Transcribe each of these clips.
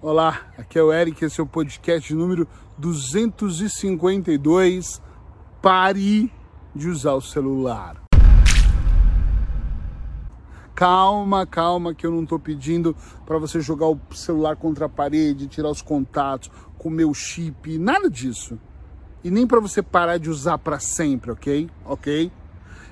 Olá, aqui é o Eric, esse é o podcast número 252. Pare de usar o celular. Calma, calma, que eu não estou pedindo para você jogar o celular contra a parede, tirar os contatos, comer o chip, nada disso. E nem para você parar de usar para sempre, ok? Ok?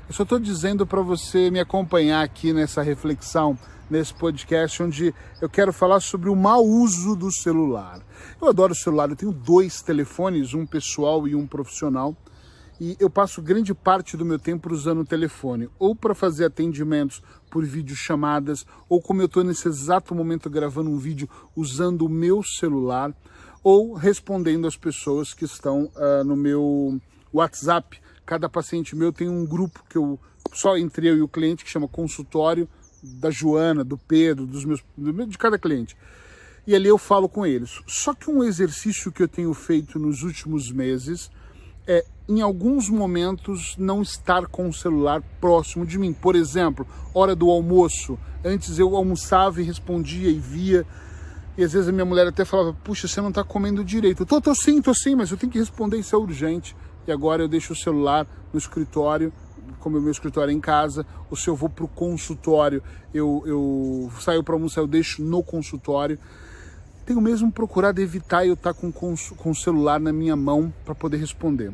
Eu só estou dizendo para você me acompanhar aqui nessa reflexão nesse podcast onde eu quero falar sobre o mau uso do celular. Eu adoro celular, eu tenho dois telefones, um pessoal e um profissional, e eu passo grande parte do meu tempo usando o telefone, ou para fazer atendimentos por videochamadas, ou como eu estou nesse exato momento gravando um vídeo usando o meu celular, ou respondendo às pessoas que estão uh, no meu WhatsApp. Cada paciente meu tem um grupo que eu só entre eu e o cliente que chama consultório da Joana, do Pedro, dos meus, de cada cliente. E ali eu falo com eles. Só que um exercício que eu tenho feito nos últimos meses é, em alguns momentos, não estar com o celular próximo de mim. Por exemplo, hora do almoço. Antes eu almoçava e respondia e via. E às vezes a minha mulher até falava: Puxa, você não está comendo direito. Eu tô, tô sim, tô sim, mas eu tenho que responder, isso é urgente. E agora eu deixo o celular no escritório como o meu escritório é em casa, ou se eu vou para o consultório, eu, eu saio para almoçar, eu deixo no consultório. Tenho mesmo procurado evitar eu estar tá com, com o celular na minha mão para poder responder.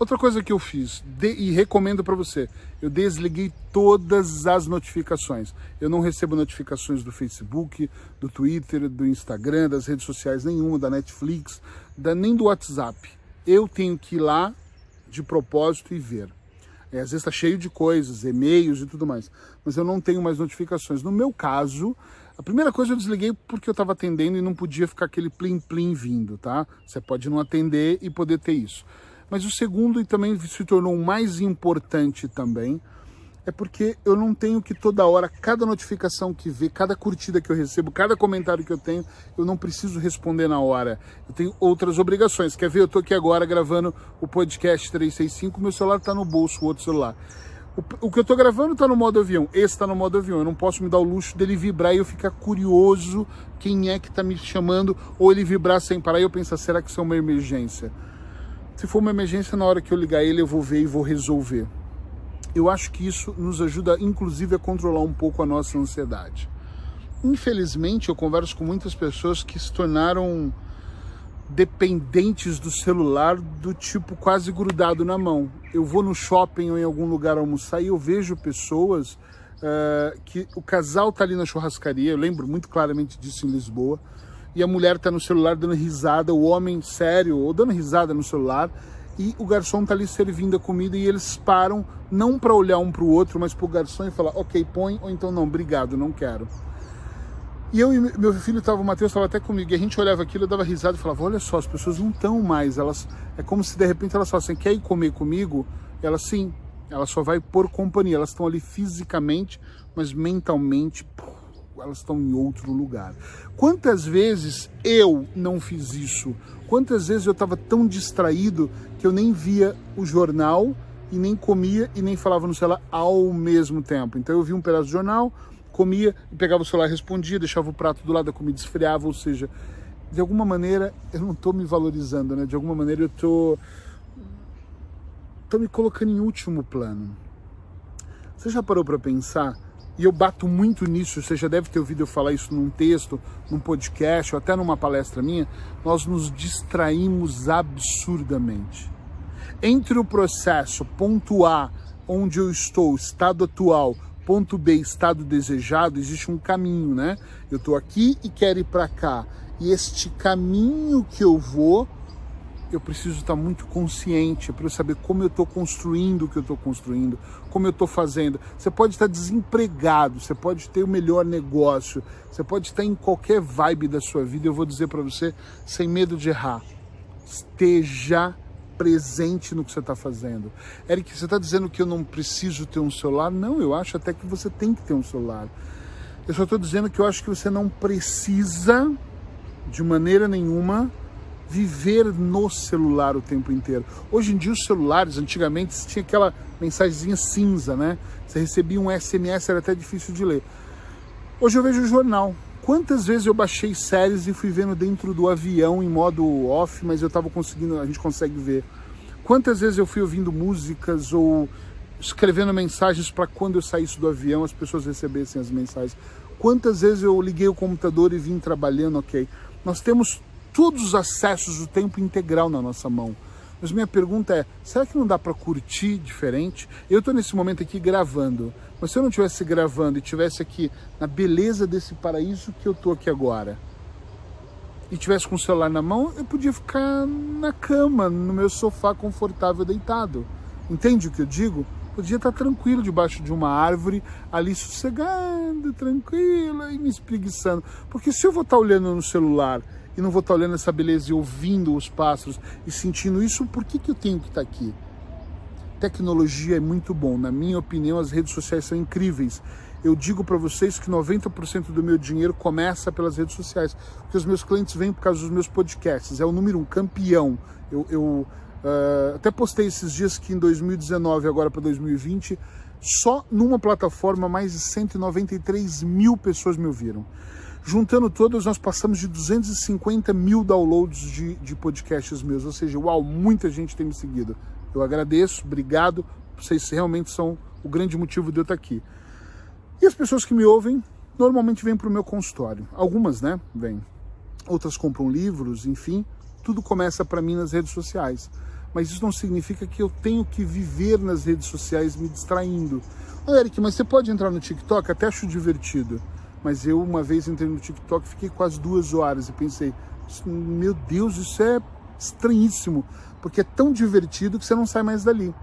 Outra coisa que eu fiz de, e recomendo para você, eu desliguei todas as notificações. Eu não recebo notificações do Facebook, do Twitter, do Instagram, das redes sociais nenhuma, da Netflix, da, nem do WhatsApp. Eu tenho que ir lá de propósito e ver. É, às vezes está cheio de coisas, e-mails e tudo mais, mas eu não tenho mais notificações. No meu caso, a primeira coisa eu desliguei porque eu estava atendendo e não podia ficar aquele plim-plim vindo, tá? Você pode não atender e poder ter isso. Mas o segundo, e também se tornou mais importante também, é porque eu não tenho que toda hora, cada notificação que vê, cada curtida que eu recebo, cada comentário que eu tenho, eu não preciso responder na hora. Eu tenho outras obrigações. Quer ver? Eu estou aqui agora gravando o podcast 365, meu celular está no bolso, o outro celular. O, o que eu estou gravando está no modo avião, esse está no modo avião. Eu não posso me dar o luxo dele vibrar e eu ficar curioso quem é que está me chamando, ou ele vibrar sem parar e eu pensar, será que isso é uma emergência? Se for uma emergência, na hora que eu ligar ele, eu vou ver e vou resolver eu acho que isso nos ajuda, inclusive, a controlar um pouco a nossa ansiedade. Infelizmente, eu converso com muitas pessoas que se tornaram dependentes do celular do tipo quase grudado na mão. Eu vou no shopping ou em algum lugar almoçar e eu vejo pessoas uh, que o casal tá ali na churrascaria, eu lembro muito claramente disso em Lisboa, e a mulher tá no celular dando risada, o homem sério ou dando risada no celular, e o garçom tá ali servindo a comida e eles param não para olhar um para o outro, mas para o garçom e falar, ok, põe, ou então não, obrigado, não quero. E eu e meu filho estava, o Matheus estava até comigo, e a gente olhava aquilo, eu dava risada e falava, olha só, as pessoas não estão mais, elas, é como se de repente elas falassem, quer ir comer comigo? Ela sim, ela só vai por companhia, elas estão ali fisicamente, mas mentalmente, elas estão em outro lugar. Quantas vezes eu não fiz isso? Quantas vezes eu estava tão distraído que eu nem via o jornal e nem comia e nem falava no celular ao mesmo tempo. Então eu via um pedaço do jornal, comia e pegava o celular, respondia, deixava o prato do lado da comida, esfriava, ou seja, de alguma maneira eu não estou me valorizando, né? De alguma maneira eu estou tô, tô me colocando em último plano. Você já parou para pensar e eu bato muito nisso, você já deve ter ouvido eu falar isso num texto, num podcast ou até numa palestra minha, nós nos distraímos absurdamente. Entre o processo ponto A, onde eu estou, estado atual, ponto B, estado desejado, existe um caminho, né? Eu estou aqui e quero ir para cá. E este caminho que eu vou eu preciso estar muito consciente para eu saber como eu estou construindo o que eu estou construindo, como eu estou fazendo. Você pode estar desempregado, você pode ter o melhor negócio, você pode estar em qualquer vibe da sua vida. Eu vou dizer para você, sem medo de errar, esteja presente no que você está fazendo. Eric, você está dizendo que eu não preciso ter um celular? Não, eu acho até que você tem que ter um celular. Eu só estou dizendo que eu acho que você não precisa, de maneira nenhuma, viver no celular o tempo inteiro. Hoje em dia os celulares, antigamente tinha aquela mensagenzinha cinza, né? Você recebia um SMS, era até difícil de ler. Hoje eu vejo o jornal. Quantas vezes eu baixei séries e fui vendo dentro do avião em modo off, mas eu estava conseguindo, a gente consegue ver. Quantas vezes eu fui ouvindo músicas ou escrevendo mensagens para quando eu saísse do avião as pessoas recebessem as mensagens. Quantas vezes eu liguei o computador e vim trabalhando, ok. Nós temos todos os acessos o tempo integral na nossa mão. Mas minha pergunta é, será que não dá para curtir diferente? Eu estou nesse momento aqui gravando. Mas se eu não estivesse gravando e estivesse aqui na beleza desse paraíso que eu estou aqui agora, e tivesse com o celular na mão, eu podia ficar na cama, no meu sofá confortável deitado. Entende o que eu digo? Podia estar tranquilo debaixo de uma árvore, ali sossegado, tranquila e me espreguiçando. Porque se eu vou estar olhando no celular e não vou estar olhando essa beleza e ouvindo os pássaros e sentindo isso, por que, que eu tenho que estar aqui? Tecnologia é muito bom. Na minha opinião, as redes sociais são incríveis. Eu digo para vocês que 90% do meu dinheiro começa pelas redes sociais, porque os meus clientes vêm por causa dos meus podcasts. É o número um, campeão. Eu, eu uh, até postei esses dias que em 2019, agora para 2020, só numa plataforma mais de 193 mil pessoas me ouviram. Juntando todas, nós passamos de 250 mil downloads de, de podcasts meus. Ou seja, uau, muita gente tem me seguido. Eu agradeço, obrigado. Vocês realmente são o grande motivo de eu estar aqui. E as pessoas que me ouvem normalmente vêm para o meu consultório. Algumas, né? Vêm. Outras compram livros, enfim. Tudo começa para mim nas redes sociais. Mas isso não significa que eu tenho que viver nas redes sociais me distraindo. Ô, Eric, mas você pode entrar no TikTok? Até acho divertido. Mas eu, uma vez entrei no TikTok, fiquei quase duas horas e pensei: meu Deus, isso é estranhíssimo porque é tão divertido que você não sai mais dali.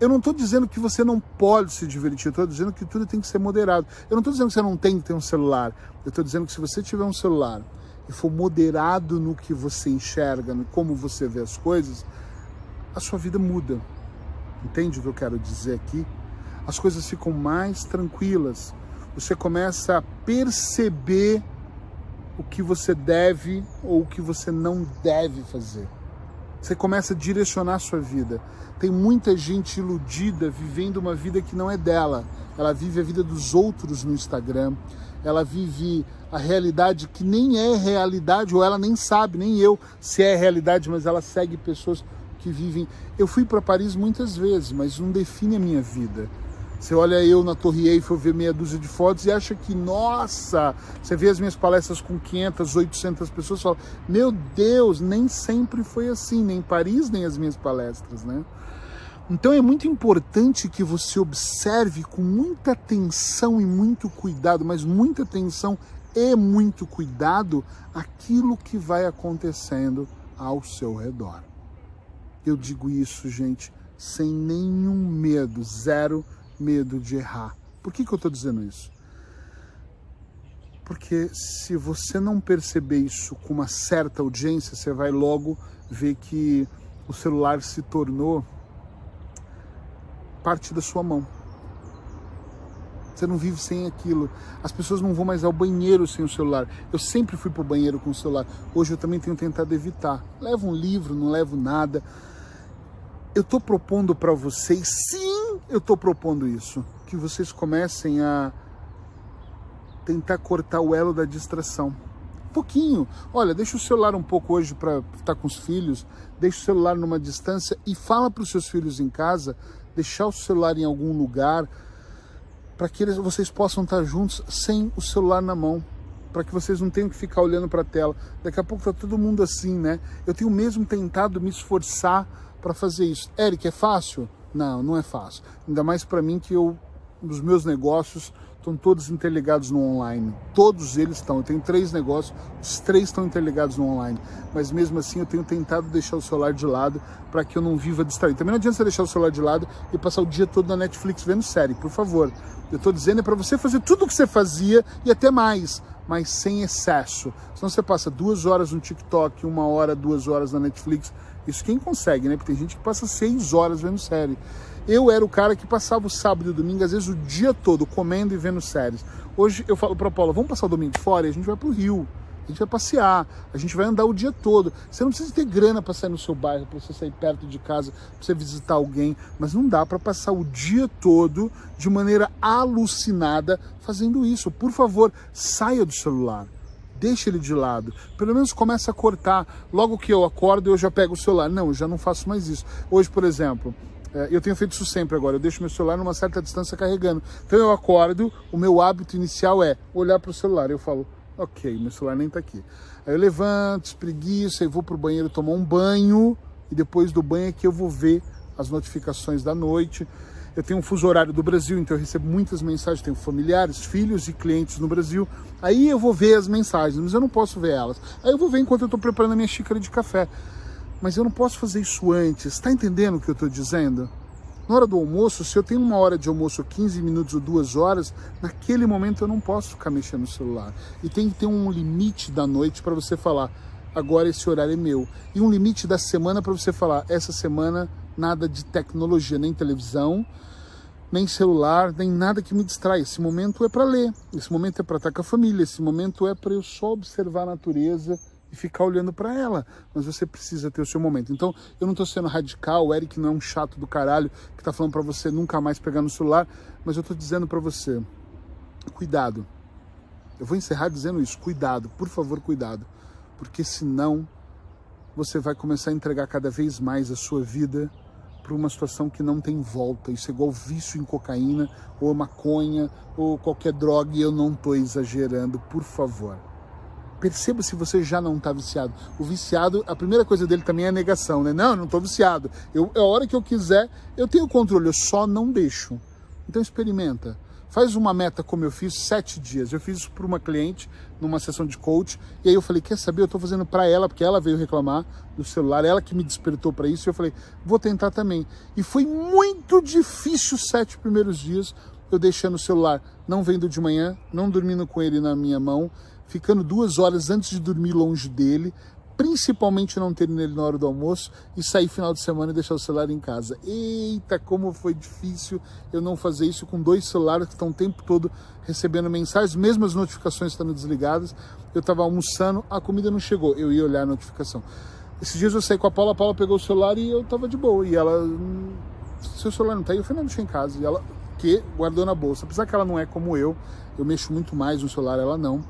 Eu não estou dizendo que você não pode se divertir, eu estou dizendo que tudo tem que ser moderado. Eu não estou dizendo que você não tem que ter um celular, eu estou dizendo que se você tiver um celular e for moderado no que você enxerga, no como você vê as coisas, a sua vida muda. Entende o que eu quero dizer aqui? As coisas ficam mais tranquilas. Você começa a perceber o que você deve ou o que você não deve fazer. Você começa a direcionar a sua vida. Tem muita gente iludida vivendo uma vida que não é dela. Ela vive a vida dos outros no Instagram. Ela vive a realidade que nem é realidade, ou ela nem sabe, nem eu, se é realidade, mas ela segue pessoas que vivem. Eu fui para Paris muitas vezes, mas não define a minha vida. Você olha eu na Torre Eiffel, vê meia dúzia de fotos e acha que, nossa, você vê as minhas palestras com 500, 800 pessoas fala, meu Deus, nem sempre foi assim, nem em Paris, nem as minhas palestras, né? Então é muito importante que você observe com muita atenção e muito cuidado, mas muita atenção e muito cuidado aquilo que vai acontecendo ao seu redor. Eu digo isso, gente, sem nenhum medo, zero medo de errar. Por que, que eu estou dizendo isso? Porque se você não perceber isso com uma certa audiência, você vai logo ver que o celular se tornou parte da sua mão. Você não vive sem aquilo. As pessoas não vão mais ao banheiro sem o celular. Eu sempre fui para o banheiro com o celular. Hoje eu também tenho tentado evitar. Levo um livro, não levo nada. Eu estou propondo para vocês, sim, eu estou propondo isso, que vocês comecem a tentar cortar o elo da distração. Pouquinho. Olha, deixa o celular um pouco hoje para estar tá com os filhos, deixa o celular numa distância e fala para os seus filhos em casa deixar o celular em algum lugar para que eles, vocês possam estar tá juntos sem o celular na mão, para que vocês não tenham que ficar olhando para a tela. Daqui a pouco tá todo mundo assim, né? Eu tenho mesmo tentado me esforçar para fazer isso. Eric, é fácil? Não, não é fácil. Ainda mais para mim que eu, os meus negócios estão todos interligados no online. Todos eles estão. Eu tenho três negócios, os três estão interligados no online. Mas mesmo assim eu tenho tentado deixar o celular de lado para que eu não viva distraído. Também não adianta você deixar o celular de lado e passar o dia todo na Netflix vendo série, por favor. Eu estou dizendo é para você fazer tudo o que você fazia e até mais, mas sem excesso. Senão você passa duas horas no TikTok, uma hora, duas horas na Netflix isso quem consegue, né? Porque tem gente que passa seis horas vendo série. Eu era o cara que passava o sábado e o domingo, às vezes o dia todo, comendo e vendo séries. Hoje eu falo para Paula, vamos passar o domingo fora e a gente vai pro Rio. A gente vai passear, a gente vai andar o dia todo. Você não precisa ter grana para sair no seu bairro, para você sair perto de casa, para você visitar alguém, mas não dá para passar o dia todo de maneira alucinada fazendo isso. Por favor, saia do celular deixa ele de lado. Pelo menos começa a cortar. Logo que eu acordo, eu já pego o celular. Não, eu já não faço mais isso. Hoje, por exemplo, é, eu tenho feito isso sempre agora. Eu deixo meu celular numa certa distância carregando. Então eu acordo, o meu hábito inicial é olhar para o celular. Eu falo, ok, meu celular nem está aqui. Aí eu levanto, espreguiço, aí vou pro banheiro tomar um banho e depois do banho é que eu vou ver as notificações da noite. Eu tenho um fuso horário do Brasil, então eu recebo muitas mensagens, tenho familiares, filhos e clientes no Brasil. Aí eu vou ver as mensagens, mas eu não posso ver elas. Aí eu vou ver enquanto eu estou preparando a minha xícara de café. Mas eu não posso fazer isso antes. Está entendendo o que eu estou dizendo? Na hora do almoço, se eu tenho uma hora de almoço, 15 minutos ou duas horas, naquele momento eu não posso ficar mexendo no celular. E tem que ter um limite da noite para você falar, agora esse horário é meu. E um limite da semana para você falar, essa semana nada de tecnologia, nem televisão, nem celular, nem nada que me distrai. Esse momento é para ler, esse momento é para estar com a família, esse momento é para eu só observar a natureza e ficar olhando para ela. Mas você precisa ter o seu momento. Então, eu não estou sendo radical, o Eric não é um chato do caralho que está falando para você nunca mais pegar no celular, mas eu estou dizendo para você, cuidado. Eu vou encerrar dizendo isso, cuidado, por favor, cuidado, porque senão você vai começar a entregar cada vez mais a sua vida para uma situação que não tem volta. Isso é igual vício em cocaína, ou maconha, ou qualquer droga, e eu não estou exagerando, por favor. Perceba se você já não está viciado. O viciado, a primeira coisa dele também é a negação, né? Não, eu não estou viciado. Eu, a hora que eu quiser, eu tenho controle, eu só não deixo. Então experimenta. Faz uma meta como eu fiz, sete dias. Eu fiz isso para uma cliente numa sessão de coach. E aí eu falei, quer saber? Eu estou fazendo para ela, porque ela veio reclamar do celular, ela que me despertou para isso. E eu falei, vou tentar também. E foi muito difícil os sete primeiros dias eu deixando o celular, não vendo de manhã, não dormindo com ele na minha mão, ficando duas horas antes de dormir longe dele, principalmente não ter nele na hora do almoço e sair final de semana e deixar o celular em casa. Eita, como foi difícil eu não fazer isso com dois celulares que estão o tempo todo recebendo mensagens, mesmo as notificações estando desligadas. Eu estava almoçando, a comida não chegou, eu ia olhar a notificação. Esses dias eu saí com a Paula, a Paula pegou o celular e eu estava de boa. E ela, hum, seu celular não tá aí? Eu falei, não, deixa em casa. E ela, que guardou na bolsa. Apesar que ela não é como eu, eu mexo muito mais no celular, ela não.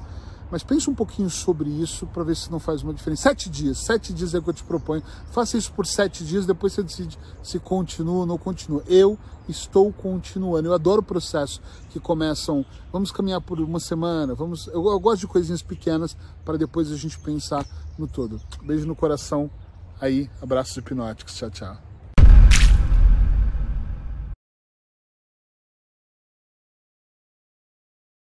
Mas pense um pouquinho sobre isso para ver se não faz uma diferença. Sete dias, sete dias é o que eu te proponho. Faça isso por sete dias, depois você decide se continua ou não continua. Eu estou continuando. Eu adoro o processo que começam. Vamos caminhar por uma semana. Vamos. Eu, eu gosto de coisinhas pequenas para depois a gente pensar no todo. Beijo no coração. Aí, abraços hipnóticos. Tchau, tchau.